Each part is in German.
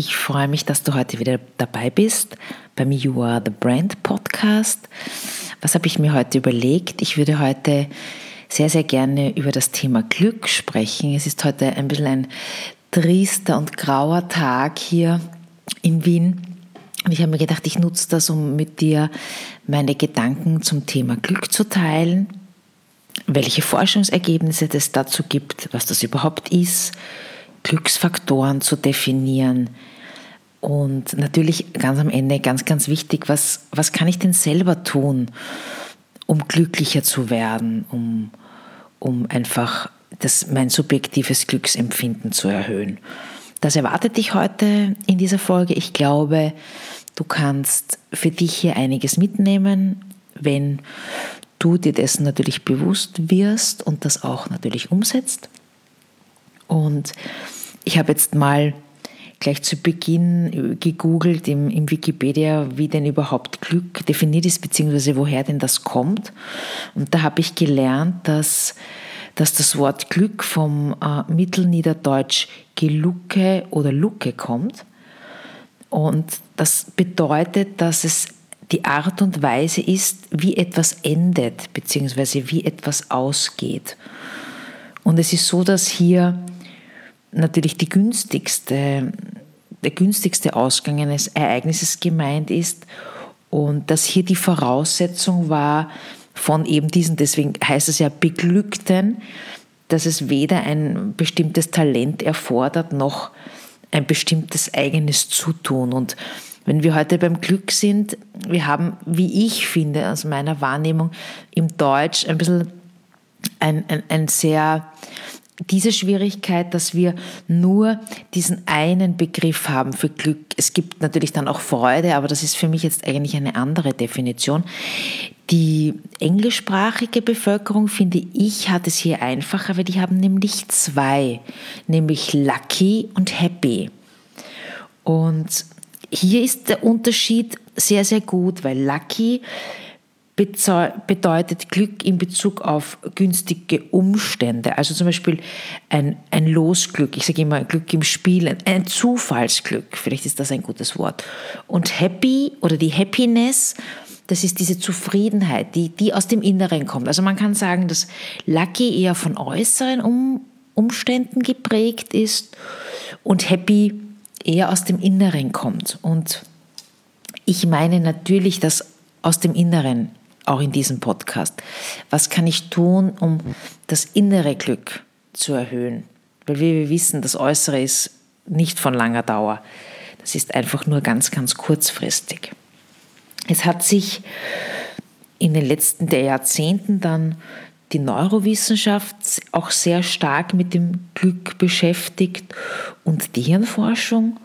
ich freue mich, dass du heute wieder dabei bist beim You Are the Brand Podcast. Was habe ich mir heute überlegt? Ich würde heute sehr, sehr gerne über das Thema Glück sprechen. Es ist heute ein bisschen ein triester und grauer Tag hier in Wien. Und ich habe mir gedacht, ich nutze das, um mit dir meine Gedanken zum Thema Glück zu teilen, welche Forschungsergebnisse es dazu gibt, was das überhaupt ist, Glücksfaktoren zu definieren. Und natürlich ganz am Ende ganz, ganz wichtig, was, was kann ich denn selber tun, um glücklicher zu werden, um, um einfach das, mein subjektives Glücksempfinden zu erhöhen. Das erwartet dich heute in dieser Folge. Ich glaube, du kannst für dich hier einiges mitnehmen, wenn du dir dessen natürlich bewusst wirst und das auch natürlich umsetzt. Und ich habe jetzt mal gleich zu Beginn gegoogelt im, im, Wikipedia, wie denn überhaupt Glück definiert ist, beziehungsweise woher denn das kommt. Und da habe ich gelernt, dass, dass das Wort Glück vom äh, Mittelniederdeutsch Gelucke oder Lucke kommt. Und das bedeutet, dass es die Art und Weise ist, wie etwas endet, beziehungsweise wie etwas ausgeht. Und es ist so, dass hier natürlich die günstigste, der günstigste Ausgang eines Ereignisses gemeint ist und dass hier die Voraussetzung war von eben diesen, deswegen heißt es ja Beglückten, dass es weder ein bestimmtes Talent erfordert noch ein bestimmtes eigenes Zutun. Und wenn wir heute beim Glück sind, wir haben, wie ich finde, aus meiner Wahrnehmung im Deutsch ein bisschen ein, ein, ein sehr diese Schwierigkeit, dass wir nur diesen einen Begriff haben für Glück. Es gibt natürlich dann auch Freude, aber das ist für mich jetzt eigentlich eine andere Definition. Die englischsprachige Bevölkerung, finde ich, hat es hier einfacher, weil die haben nämlich zwei, nämlich lucky und happy. Und hier ist der Unterschied sehr, sehr gut, weil lucky bedeutet Glück in Bezug auf günstige Umstände. Also zum Beispiel ein, ein Losglück, ich sage immer Glück im Spiel, ein Zufallsglück, vielleicht ist das ein gutes Wort. Und Happy oder die Happiness, das ist diese Zufriedenheit, die, die aus dem Inneren kommt. Also man kann sagen, dass Lucky eher von äußeren um, Umständen geprägt ist und Happy eher aus dem Inneren kommt. Und ich meine natürlich, dass aus dem Inneren auch in diesem Podcast. Was kann ich tun, um das innere Glück zu erhöhen? Weil wir wissen, das Äußere ist nicht von langer Dauer. Das ist einfach nur ganz, ganz kurzfristig. Es hat sich in den letzten Jahrzehnten dann die Neurowissenschaft auch sehr stark mit dem Glück beschäftigt und die Hirnforschung.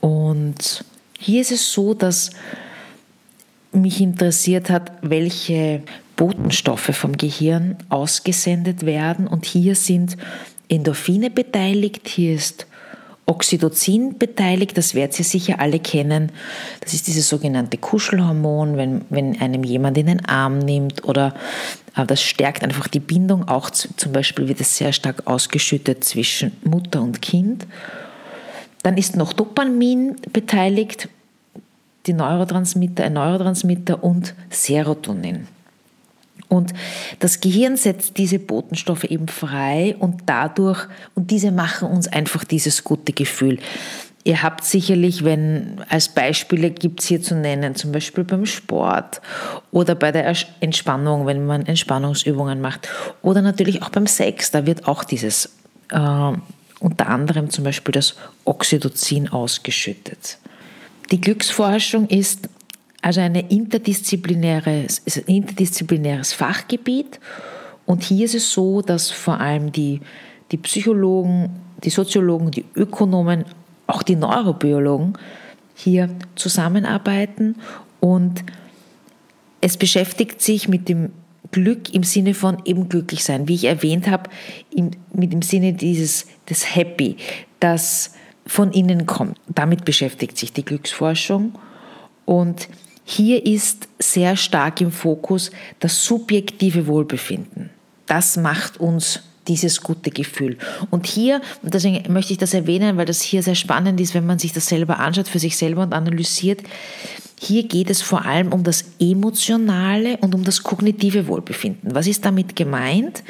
Und hier ist es so, dass mich interessiert hat, welche Botenstoffe vom Gehirn ausgesendet werden. Und hier sind Endorphine beteiligt, hier ist Oxytocin beteiligt, das werdet ihr sicher alle kennen. Das ist dieses sogenannte Kuschelhormon, wenn, wenn einem jemand in den Arm nimmt oder äh, das stärkt einfach die Bindung. Auch zum Beispiel wird es sehr stark ausgeschüttet zwischen Mutter und Kind. Dann ist noch Dopamin beteiligt die Neurotransmitter, ein Neurotransmitter und Serotonin. Und das Gehirn setzt diese Botenstoffe eben frei und dadurch, und diese machen uns einfach dieses gute Gefühl. Ihr habt sicherlich, wenn als Beispiele gibt es hier zu nennen, zum Beispiel beim Sport oder bei der Entspannung, wenn man Entspannungsübungen macht oder natürlich auch beim Sex, da wird auch dieses, äh, unter anderem zum Beispiel das Oxytocin ausgeschüttet. Die Glücksforschung ist also ein interdisziplinäres, interdisziplinäres Fachgebiet. Und hier ist es so, dass vor allem die, die Psychologen, die Soziologen, die Ökonomen, auch die Neurobiologen hier zusammenarbeiten und es beschäftigt sich mit dem Glück im Sinne von eben glücklich sein, wie ich erwähnt habe, im, mit dem Sinne dieses des Happy, das von innen kommt. Damit beschäftigt sich die Glücksforschung und hier ist sehr stark im Fokus das subjektive Wohlbefinden. Das macht uns dieses gute Gefühl. Und hier, und deswegen möchte ich das erwähnen, weil das hier sehr spannend ist, wenn man sich das selber anschaut, für sich selber und analysiert, hier geht es vor allem um das emotionale und um das kognitive Wohlbefinden. Was ist damit gemeint?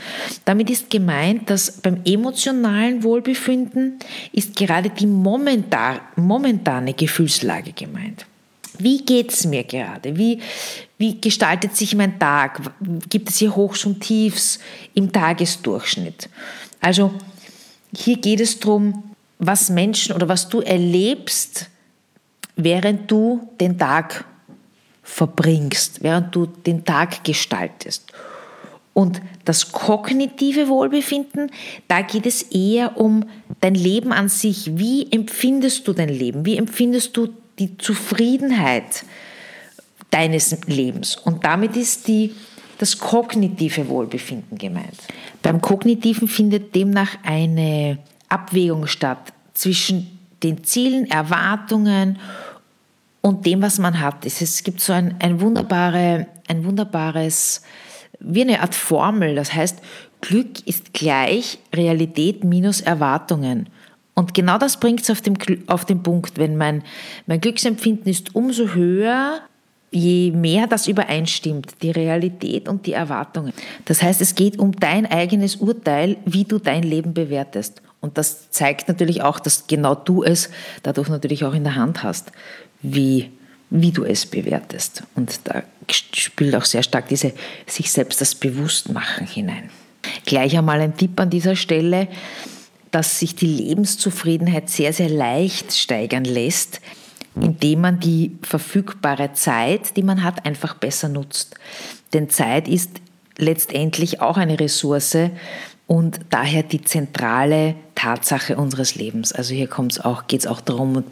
Damit ist gemeint, dass beim emotionalen Wohlbefinden ist gerade die momentane Gefühlslage gemeint. Wie geht es mir gerade? Wie, wie gestaltet sich mein Tag? Gibt es hier Hochs und Tiefs im Tagesdurchschnitt? Also hier geht es darum, was Menschen oder was du erlebst, während du den Tag verbringst, während du den Tag gestaltest. Und das kognitive Wohlbefinden, da geht es eher um dein Leben an sich. Wie empfindest du dein Leben? Wie empfindest du die Zufriedenheit deines Lebens. Und damit ist die, das kognitive Wohlbefinden gemeint. Beim kognitiven findet demnach eine Abwägung statt zwischen den Zielen, Erwartungen und dem, was man hat. Es gibt so ein, ein, wunderbare, ein wunderbares, wie eine Art Formel, das heißt, Glück ist gleich Realität minus Erwartungen. Und genau das bringt es auf, auf den Punkt, wenn mein, mein Glücksempfinden ist umso höher, je mehr das übereinstimmt, die Realität und die Erwartungen. Das heißt, es geht um dein eigenes Urteil, wie du dein Leben bewertest. Und das zeigt natürlich auch, dass genau du es dadurch natürlich auch in der Hand hast, wie, wie du es bewertest. Und da spielt auch sehr stark diese sich selbst das Bewusstmachen hinein. Gleich einmal ein Tipp an dieser Stelle dass sich die Lebenszufriedenheit sehr, sehr leicht steigern lässt, indem man die verfügbare Zeit, die man hat, einfach besser nutzt. Denn Zeit ist letztendlich auch eine Ressource und daher die zentrale Tatsache unseres Lebens. Also hier auch, geht es auch darum,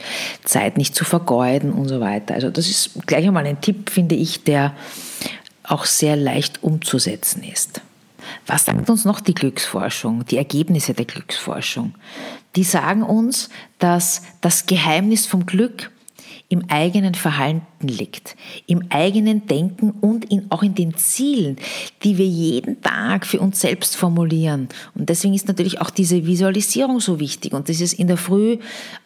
Zeit nicht zu vergeuden und so weiter. Also das ist gleich einmal ein Tipp, finde ich, der auch sehr leicht umzusetzen ist. Was sagt uns noch die Glücksforschung, die Ergebnisse der Glücksforschung? Die sagen uns, dass das Geheimnis vom Glück im eigenen Verhalten liegt, im eigenen Denken und in, auch in den Zielen, die wir jeden Tag für uns selbst formulieren. Und deswegen ist natürlich auch diese Visualisierung so wichtig und dieses in der Früh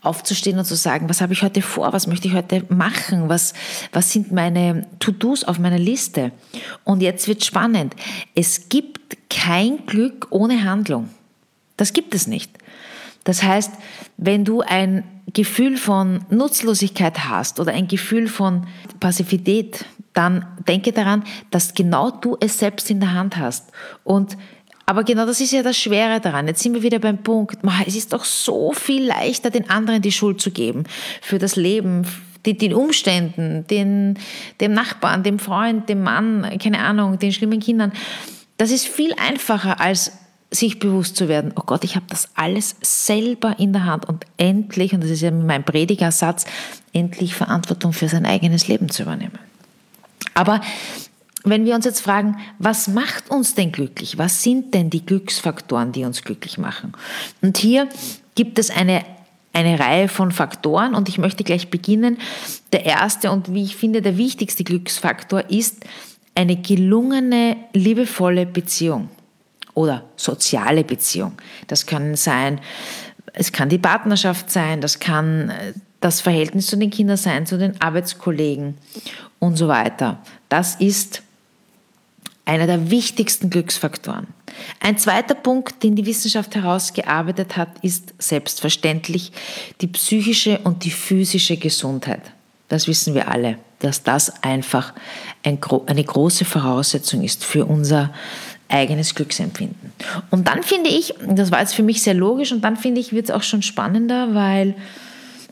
aufzustehen und zu sagen, was habe ich heute vor, was möchte ich heute machen, was, was sind meine To-Dos auf meiner Liste. Und jetzt wird spannend. Es gibt kein Glück ohne Handlung. Das gibt es nicht. Das heißt, wenn du ein Gefühl von Nutzlosigkeit hast oder ein Gefühl von Passivität, dann denke daran, dass genau du es selbst in der Hand hast. Und aber genau das ist ja das Schwere daran. Jetzt sind wir wieder beim Punkt, es ist doch so viel leichter, den anderen die Schuld zu geben für das Leben, den Umständen, den, dem Nachbarn, dem Freund, dem Mann, keine Ahnung, den schlimmen Kindern. Das ist viel einfacher als sich bewusst zu werden, oh Gott, ich habe das alles selber in der Hand und endlich, und das ist ja mein Predigersatz, endlich Verantwortung für sein eigenes Leben zu übernehmen. Aber wenn wir uns jetzt fragen, was macht uns denn glücklich? Was sind denn die Glücksfaktoren, die uns glücklich machen? Und hier gibt es eine, eine Reihe von Faktoren und ich möchte gleich beginnen. Der erste und wie ich finde der wichtigste Glücksfaktor ist eine gelungene, liebevolle Beziehung oder soziale Beziehung. Das kann sein, es kann die Partnerschaft sein, das kann äh, das Verhältnis zu den Kindern sein, zu den Arbeitskollegen und so weiter. Das ist einer der wichtigsten Glücksfaktoren. Ein zweiter Punkt, den die Wissenschaft herausgearbeitet hat, ist selbstverständlich die psychische und die physische Gesundheit. Das wissen wir alle, dass das einfach eine große Voraussetzung ist für unser eigenes Glücksempfinden. Und dann finde ich, das war jetzt für mich sehr logisch, und dann finde ich, wird es auch schon spannender, weil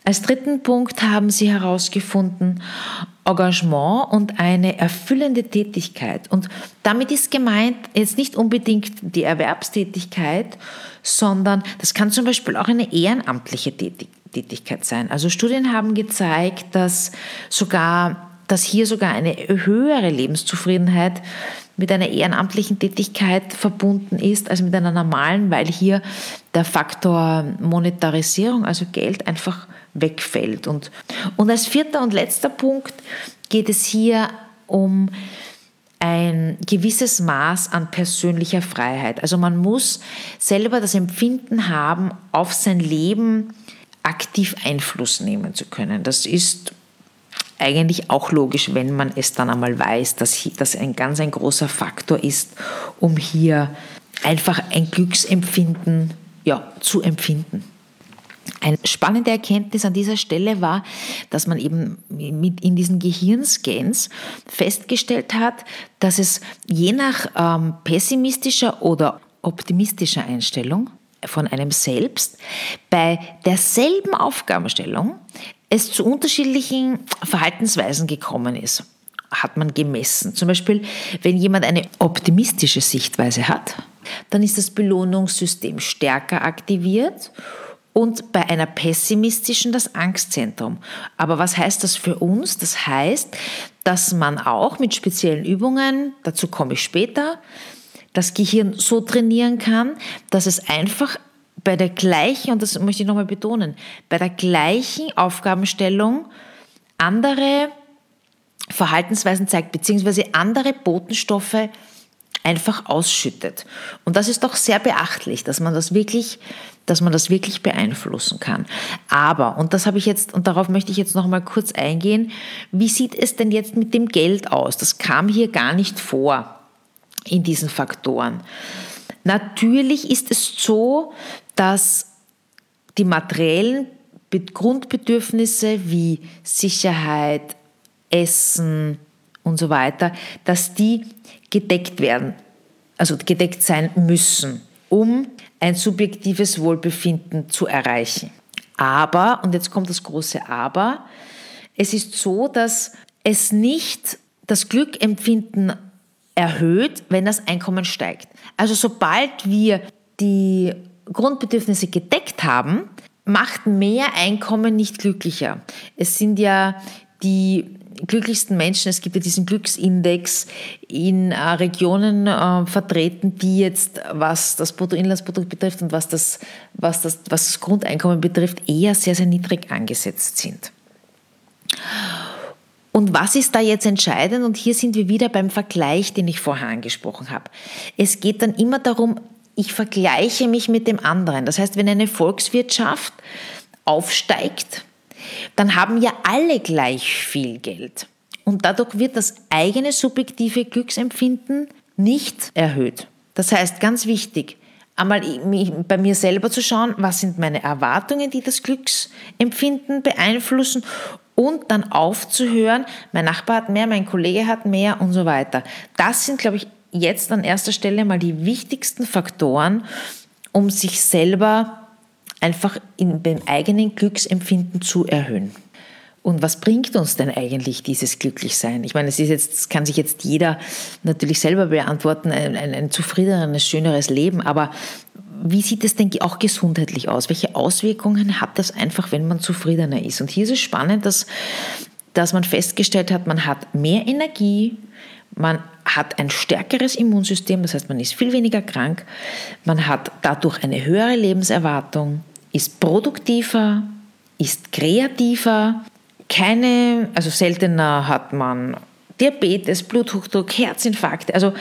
als dritten Punkt haben sie herausgefunden, Engagement und eine erfüllende Tätigkeit. Und damit ist gemeint jetzt nicht unbedingt die Erwerbstätigkeit, sondern das kann zum Beispiel auch eine ehrenamtliche Tätigkeit sein. Also Studien haben gezeigt, dass sogar dass hier sogar eine höhere Lebenszufriedenheit mit einer ehrenamtlichen Tätigkeit verbunden ist als mit einer normalen, weil hier der Faktor Monetarisierung, also Geld, einfach wegfällt. Und, und als vierter und letzter Punkt geht es hier um ein gewisses Maß an persönlicher Freiheit. Also man muss selber das Empfinden haben, auf sein Leben aktiv Einfluss nehmen zu können. Das ist eigentlich auch logisch, wenn man es dann einmal weiß, dass das ein ganz ein großer Faktor ist, um hier einfach ein Glücksempfinden ja, zu empfinden. Eine spannende Erkenntnis an dieser Stelle war, dass man eben mit in diesen Gehirnscans festgestellt hat, dass es je nach ähm, pessimistischer oder optimistischer Einstellung von einem selbst bei derselben Aufgabenstellung es zu unterschiedlichen Verhaltensweisen gekommen ist, hat man gemessen. Zum Beispiel, wenn jemand eine optimistische Sichtweise hat, dann ist das Belohnungssystem stärker aktiviert und bei einer pessimistischen das Angstzentrum. Aber was heißt das für uns? Das heißt, dass man auch mit speziellen Übungen, dazu komme ich später, das Gehirn so trainieren kann, dass es einfach bei der gleichen, und das möchte ich nochmal betonen, bei der gleichen Aufgabenstellung andere Verhaltensweisen zeigt, beziehungsweise andere Botenstoffe einfach ausschüttet. Und das ist doch sehr beachtlich, dass man das wirklich, dass man das wirklich beeinflussen kann. Aber, und das habe ich jetzt, und darauf möchte ich jetzt noch mal kurz eingehen, wie sieht es denn jetzt mit dem Geld aus? Das kam hier gar nicht vor in diesen Faktoren. Natürlich ist es so, dass die materiellen Grundbedürfnisse wie Sicherheit, Essen und so weiter, dass die gedeckt werden, also gedeckt sein müssen, um ein subjektives Wohlbefinden zu erreichen. Aber, und jetzt kommt das große Aber, es ist so, dass es nicht das Glückempfinden erhöht, wenn das Einkommen steigt. Also sobald wir die Grundbedürfnisse gedeckt haben, macht mehr Einkommen nicht glücklicher. Es sind ja die glücklichsten Menschen, es gibt ja diesen Glücksindex in äh, Regionen äh, vertreten, die jetzt, was das Bruttoinlandsprodukt betrifft und was das, was, das, was das Grundeinkommen betrifft, eher sehr, sehr niedrig angesetzt sind. Und was ist da jetzt entscheidend? Und hier sind wir wieder beim Vergleich, den ich vorher angesprochen habe. Es geht dann immer darum, ich vergleiche mich mit dem anderen. Das heißt, wenn eine Volkswirtschaft aufsteigt, dann haben ja alle gleich viel Geld. Und dadurch wird das eigene subjektive Glücksempfinden nicht erhöht. Das heißt, ganz wichtig, einmal bei mir selber zu schauen, was sind meine Erwartungen, die das Glücksempfinden beeinflussen und dann aufzuhören, mein Nachbar hat mehr, mein Kollege hat mehr und so weiter. Das sind, glaube ich, jetzt an erster Stelle mal die wichtigsten Faktoren, um sich selber einfach in dem eigenen Glücksempfinden zu erhöhen. Und was bringt uns denn eigentlich dieses Glücklichsein? Ich meine, es ist jetzt, das kann sich jetzt jeder natürlich selber beantworten, ein, ein, ein zufriedeneres, schöneres Leben, aber wie sieht es denn auch gesundheitlich aus? Welche Auswirkungen hat das einfach, wenn man zufriedener ist? Und hier ist es spannend, dass, dass man festgestellt hat, man hat mehr Energie, man hat ein stärkeres Immunsystem, das heißt, man ist viel weniger krank, man hat dadurch eine höhere Lebenserwartung, ist produktiver, ist kreativer, keine, also seltener hat man Diabetes, Bluthochdruck, Herzinfarkte, also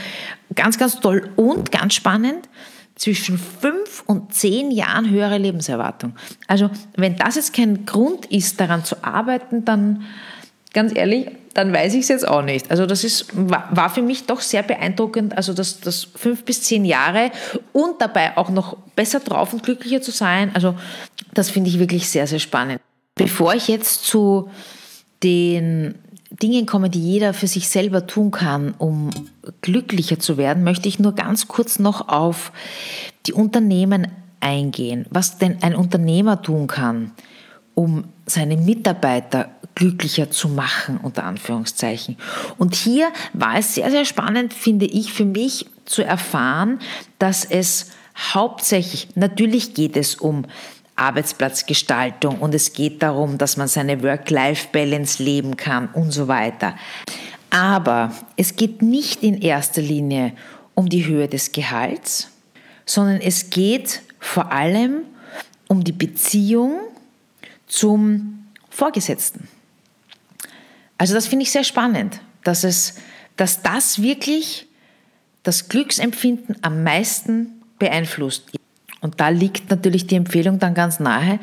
ganz, ganz toll und ganz spannend, zwischen fünf und zehn Jahren höhere Lebenserwartung. Also wenn das jetzt kein Grund ist, daran zu arbeiten, dann ganz ehrlich, dann weiß ich es jetzt auch nicht. Also das ist, war für mich doch sehr beeindruckend, also das, das fünf bis zehn Jahre und dabei auch noch besser drauf und glücklicher zu sein. Also das finde ich wirklich sehr, sehr spannend. Bevor ich jetzt zu den Dingen komme, die jeder für sich selber tun kann, um glücklicher zu werden, möchte ich nur ganz kurz noch auf die Unternehmen eingehen. Was denn ein Unternehmer tun kann, um seine Mitarbeiter glücklicher zu machen, unter Anführungszeichen. Und hier war es sehr, sehr spannend, finde ich, für mich zu erfahren, dass es hauptsächlich, natürlich geht es um Arbeitsplatzgestaltung und es geht darum, dass man seine Work-Life-Balance leben kann und so weiter. Aber es geht nicht in erster Linie um die Höhe des Gehalts, sondern es geht vor allem um die Beziehung zum Vorgesetzten. Also das finde ich sehr spannend, dass, es, dass das wirklich das Glücksempfinden am meisten beeinflusst. Und da liegt natürlich die Empfehlung dann ganz nahe,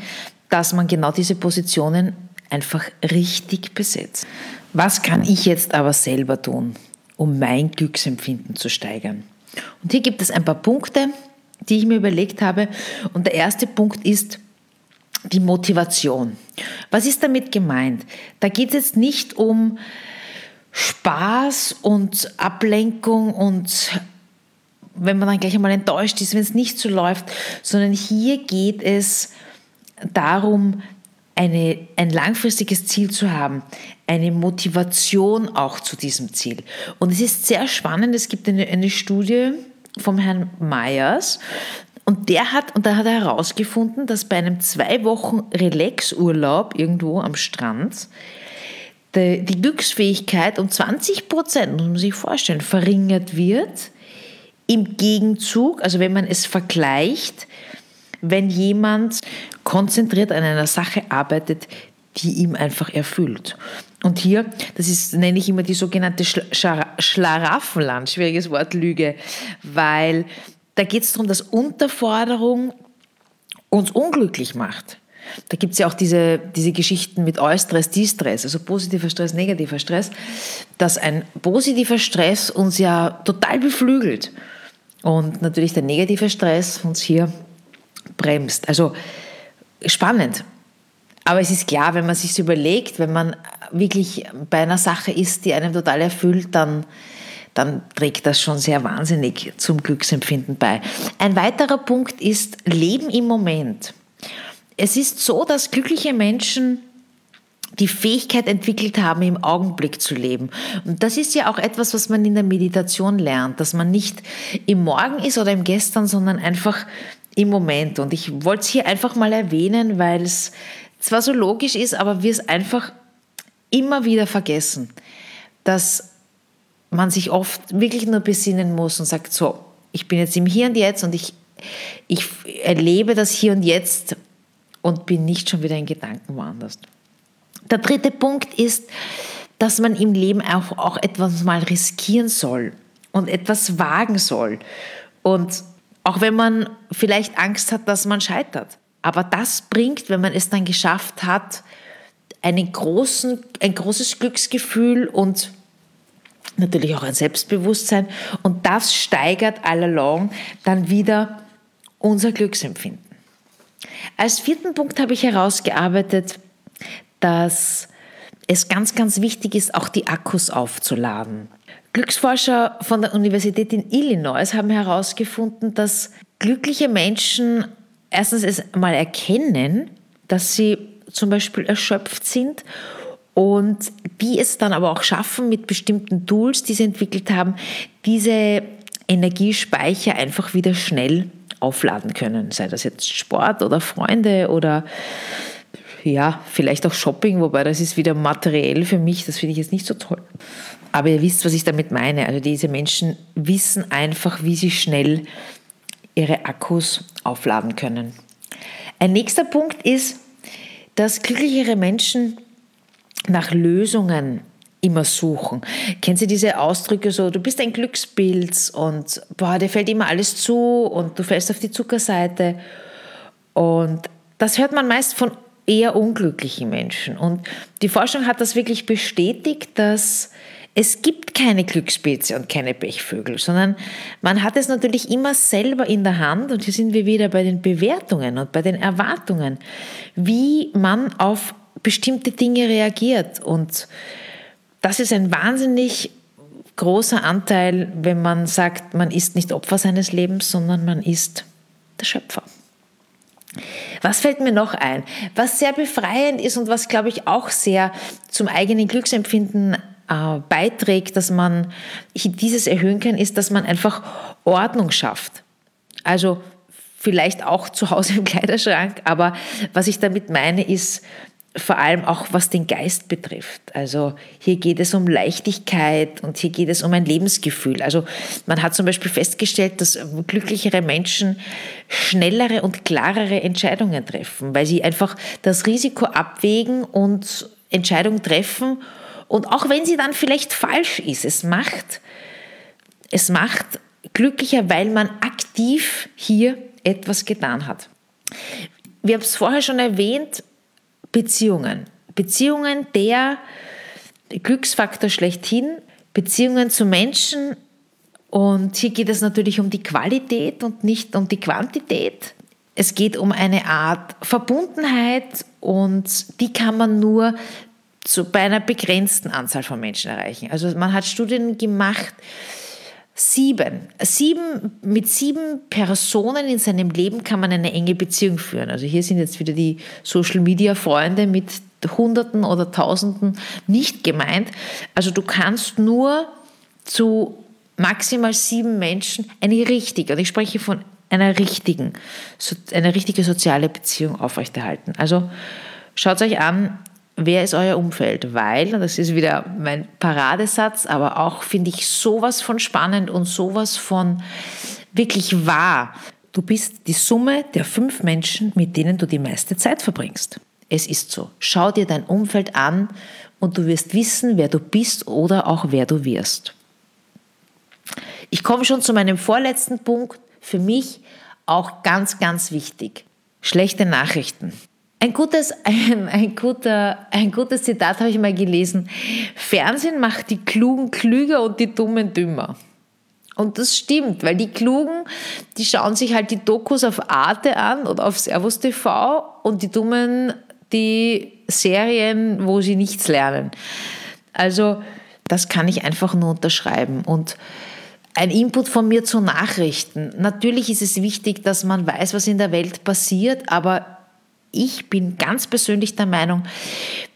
dass man genau diese Positionen einfach richtig besetzt. Was kann ich jetzt aber selber tun, um mein Glücksempfinden zu steigern? Und hier gibt es ein paar Punkte, die ich mir überlegt habe. Und der erste Punkt ist die Motivation. Was ist damit gemeint? Da geht es jetzt nicht um Spaß und Ablenkung und wenn man dann gleich einmal enttäuscht ist, wenn es nicht so läuft, sondern hier geht es darum, eine, ein langfristiges Ziel zu haben, eine Motivation auch zu diesem Ziel. Und es ist sehr spannend, es gibt eine, eine Studie vom Herrn Meyers, und der hat, und da hat er herausgefunden, dass bei einem zwei Wochen Relaxurlaub irgendwo am Strand die, die Glücksfähigkeit um 20 Prozent, muss man sich vorstellen, verringert wird. Im Gegenzug, also wenn man es vergleicht, wenn jemand konzentriert an einer Sache arbeitet, die ihm einfach erfüllt. Und hier, das ist, nenne ich immer die sogenannte Schlaraffenland, schwieriges Wort, Lüge, weil da geht es darum, dass Unterforderung uns unglücklich macht. Da gibt es ja auch diese, diese Geschichten mit Eustress, Distress, also positiver Stress, negativer Stress, dass ein positiver Stress uns ja total beflügelt und natürlich der negative Stress uns hier bremst. Also spannend. Aber es ist klar, wenn man sich überlegt, wenn man wirklich bei einer Sache ist, die einem total erfüllt, dann dann trägt das schon sehr wahnsinnig zum Glücksempfinden bei. Ein weiterer Punkt ist Leben im Moment. Es ist so, dass glückliche Menschen die Fähigkeit entwickelt haben, im Augenblick zu leben. Und das ist ja auch etwas, was man in der Meditation lernt, dass man nicht im Morgen ist oder im Gestern, sondern einfach im Moment. Und ich wollte es hier einfach mal erwähnen, weil es zwar so logisch ist, aber wir es einfach immer wieder vergessen, dass man sich oft wirklich nur besinnen muss und sagt, so, ich bin jetzt im Hier und Jetzt und ich, ich erlebe das Hier und Jetzt und bin nicht schon wieder in Gedanken woanders. Der dritte Punkt ist, dass man im Leben auch, auch etwas mal riskieren soll und etwas wagen soll. Und auch wenn man vielleicht Angst hat, dass man scheitert. Aber das bringt, wenn man es dann geschafft hat, einen großen, ein großes Glücksgefühl und natürlich auch ein Selbstbewusstsein und das steigert all along dann wieder unser Glücksempfinden. Als vierten Punkt habe ich herausgearbeitet, dass es ganz, ganz wichtig ist, auch die Akkus aufzuladen. Glücksforscher von der Universität in Illinois haben herausgefunden, dass glückliche Menschen erstens es mal erkennen, dass sie zum Beispiel erschöpft sind und die es dann aber auch schaffen, mit bestimmten Tools, die sie entwickelt haben, diese Energiespeicher einfach wieder schnell aufladen können. Sei das jetzt Sport oder Freunde oder ja, vielleicht auch Shopping, wobei das ist wieder materiell für mich, das finde ich jetzt nicht so toll. Aber ihr wisst, was ich damit meine. Also diese Menschen wissen einfach, wie sie schnell ihre Akkus aufladen können. Ein nächster Punkt ist, dass glücklichere Menschen nach Lösungen immer suchen. Kennen Sie diese Ausdrücke so, du bist ein Glückspilz und boah, dir fällt immer alles zu und du fällst auf die Zuckerseite. Und das hört man meist von eher unglücklichen Menschen. Und die Forschung hat das wirklich bestätigt, dass es gibt keine Glückspilze und keine Pechvögel, sondern man hat es natürlich immer selber in der Hand und hier sind wir wieder bei den Bewertungen und bei den Erwartungen, wie man auf bestimmte Dinge reagiert. Und das ist ein wahnsinnig großer Anteil, wenn man sagt, man ist nicht Opfer seines Lebens, sondern man ist der Schöpfer. Was fällt mir noch ein? Was sehr befreiend ist und was, glaube ich, auch sehr zum eigenen Glücksempfinden äh, beiträgt, dass man dieses erhöhen kann, ist, dass man einfach Ordnung schafft. Also vielleicht auch zu Hause im Kleiderschrank, aber was ich damit meine ist, vor allem auch was den Geist betrifft. Also hier geht es um Leichtigkeit und hier geht es um ein Lebensgefühl. Also man hat zum Beispiel festgestellt, dass glücklichere Menschen schnellere und klarere Entscheidungen treffen, weil sie einfach das Risiko abwägen und Entscheidungen treffen. Und auch wenn sie dann vielleicht falsch ist, es macht, es macht glücklicher, weil man aktiv hier etwas getan hat. Wir haben es vorher schon erwähnt, Beziehungen. Beziehungen der Glücksfaktor schlechthin, Beziehungen zu Menschen. Und hier geht es natürlich um die Qualität und nicht um die Quantität. Es geht um eine Art Verbundenheit und die kann man nur zu, bei einer begrenzten Anzahl von Menschen erreichen. Also man hat Studien gemacht, Sieben. sieben. Mit sieben Personen in seinem Leben kann man eine enge Beziehung führen. Also hier sind jetzt wieder die Social-Media-Freunde mit Hunderten oder Tausenden nicht gemeint. Also du kannst nur zu maximal sieben Menschen eine richtige, und ich spreche von einer richtigen, eine richtige soziale Beziehung aufrechterhalten. Also schaut euch an, wer ist euer Umfeld? Weil, und das ist wieder mein Paradesatz, aber auch finde ich sowas von spannend und sowas von wirklich wahr. Du bist die Summe der fünf Menschen, mit denen du die meiste Zeit verbringst. Es ist so. Schau dir dein Umfeld an und du wirst wissen, wer du bist oder auch wer du wirst. Ich komme schon zu meinem vorletzten Punkt. Für mich auch ganz, ganz wichtig. Schlechte Nachrichten. Ein gutes, ein, ein, guter, ein gutes Zitat habe ich mal gelesen. Fernsehen macht die Klugen klüger und die Dummen dümmer. Und das stimmt, weil die Klugen, die schauen sich halt die Dokus auf Arte an oder auf Servus TV und die Dummen die Serien, wo sie nichts lernen. Also das kann ich einfach nur unterschreiben. Und ein Input von mir zu Nachrichten. Natürlich ist es wichtig, dass man weiß, was in der Welt passiert, aber ich bin ganz persönlich der Meinung,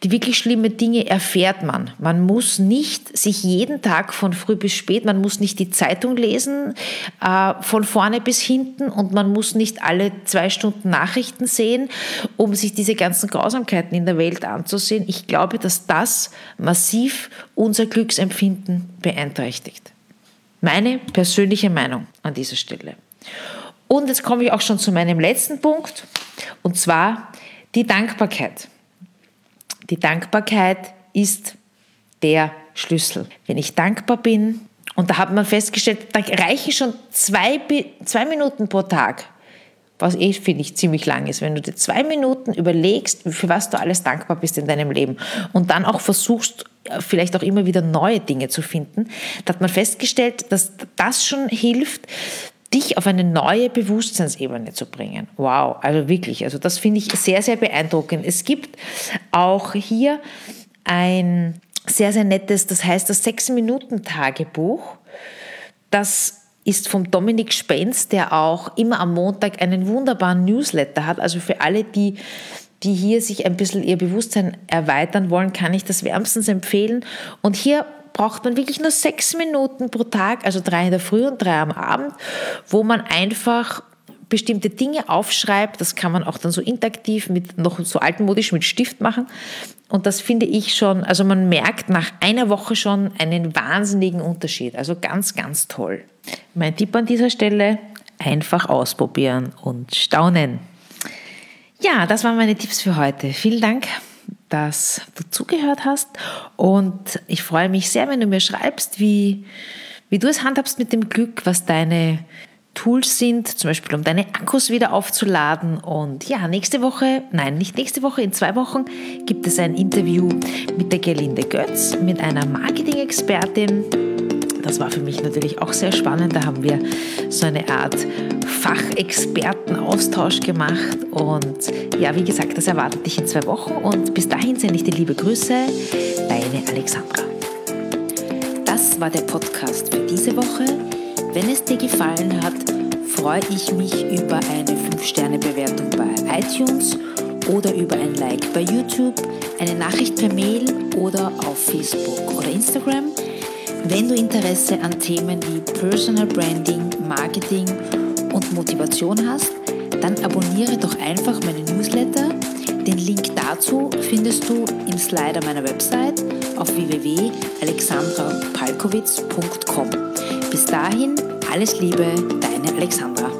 die wirklich schlimmen Dinge erfährt man. Man muss nicht sich jeden Tag von früh bis spät, man muss nicht die Zeitung lesen, äh, von vorne bis hinten und man muss nicht alle zwei Stunden Nachrichten sehen, um sich diese ganzen Grausamkeiten in der Welt anzusehen. Ich glaube, dass das massiv unser Glücksempfinden beeinträchtigt. Meine persönliche Meinung an dieser Stelle. Und jetzt komme ich auch schon zu meinem letzten Punkt, und zwar die Dankbarkeit. Die Dankbarkeit ist der Schlüssel. Wenn ich dankbar bin, und da hat man festgestellt, da reichen schon zwei, zwei Minuten pro Tag, was eh, finde ich, ziemlich lang ist. Wenn du dir zwei Minuten überlegst, für was du alles dankbar bist in deinem Leben und dann auch versuchst, vielleicht auch immer wieder neue Dinge zu finden, da hat man festgestellt, dass das schon hilft, dich auf eine neue Bewusstseinsebene zu bringen. Wow, also wirklich, also das finde ich sehr, sehr beeindruckend. Es gibt auch hier ein sehr, sehr nettes, das heißt das Sechs-Minuten-Tagebuch. Das ist vom Dominik Spenz, der auch immer am Montag einen wunderbaren Newsletter hat. Also für alle, die die hier sich ein bisschen ihr Bewusstsein erweitern wollen, kann ich das wärmstens empfehlen. Und hier braucht man wirklich nur sechs Minuten pro Tag, also drei in der Früh und drei am Abend, wo man einfach bestimmte Dinge aufschreibt. Das kann man auch dann so interaktiv mit noch so altmodisch mit Stift machen. Und das finde ich schon, also man merkt nach einer Woche schon einen wahnsinnigen Unterschied. Also ganz, ganz toll. Mein Tipp an dieser Stelle, einfach ausprobieren und staunen. Ja, das waren meine Tipps für heute. Vielen Dank dass du zugehört hast. Und ich freue mich sehr, wenn du mir schreibst, wie, wie du es handhabst mit dem Glück, was deine Tools sind, zum Beispiel um deine Akkus wieder aufzuladen. Und ja, nächste Woche, nein, nicht nächste Woche, in zwei Wochen gibt es ein Interview mit der Gerlinde Götz, mit einer Marketing-Expertin. Das war für mich natürlich auch sehr spannend. Da haben wir so eine Art Fachexpertenaustausch gemacht. Und ja, wie gesagt, das erwartet dich in zwei Wochen. Und bis dahin sende ich dir liebe Grüße, deine Alexandra. Das war der Podcast für diese Woche. Wenn es dir gefallen hat, freue ich mich über eine 5-Sterne-Bewertung bei iTunes oder über ein Like bei YouTube, eine Nachricht per Mail oder auf Facebook oder Instagram. Wenn du Interesse an Themen wie Personal Branding, Marketing und Motivation hast, dann abonniere doch einfach meine Newsletter. Den Link dazu findest du im Slider meiner Website auf www.alexandrapalkowitz.com. Bis dahin, alles Liebe, deine Alexandra.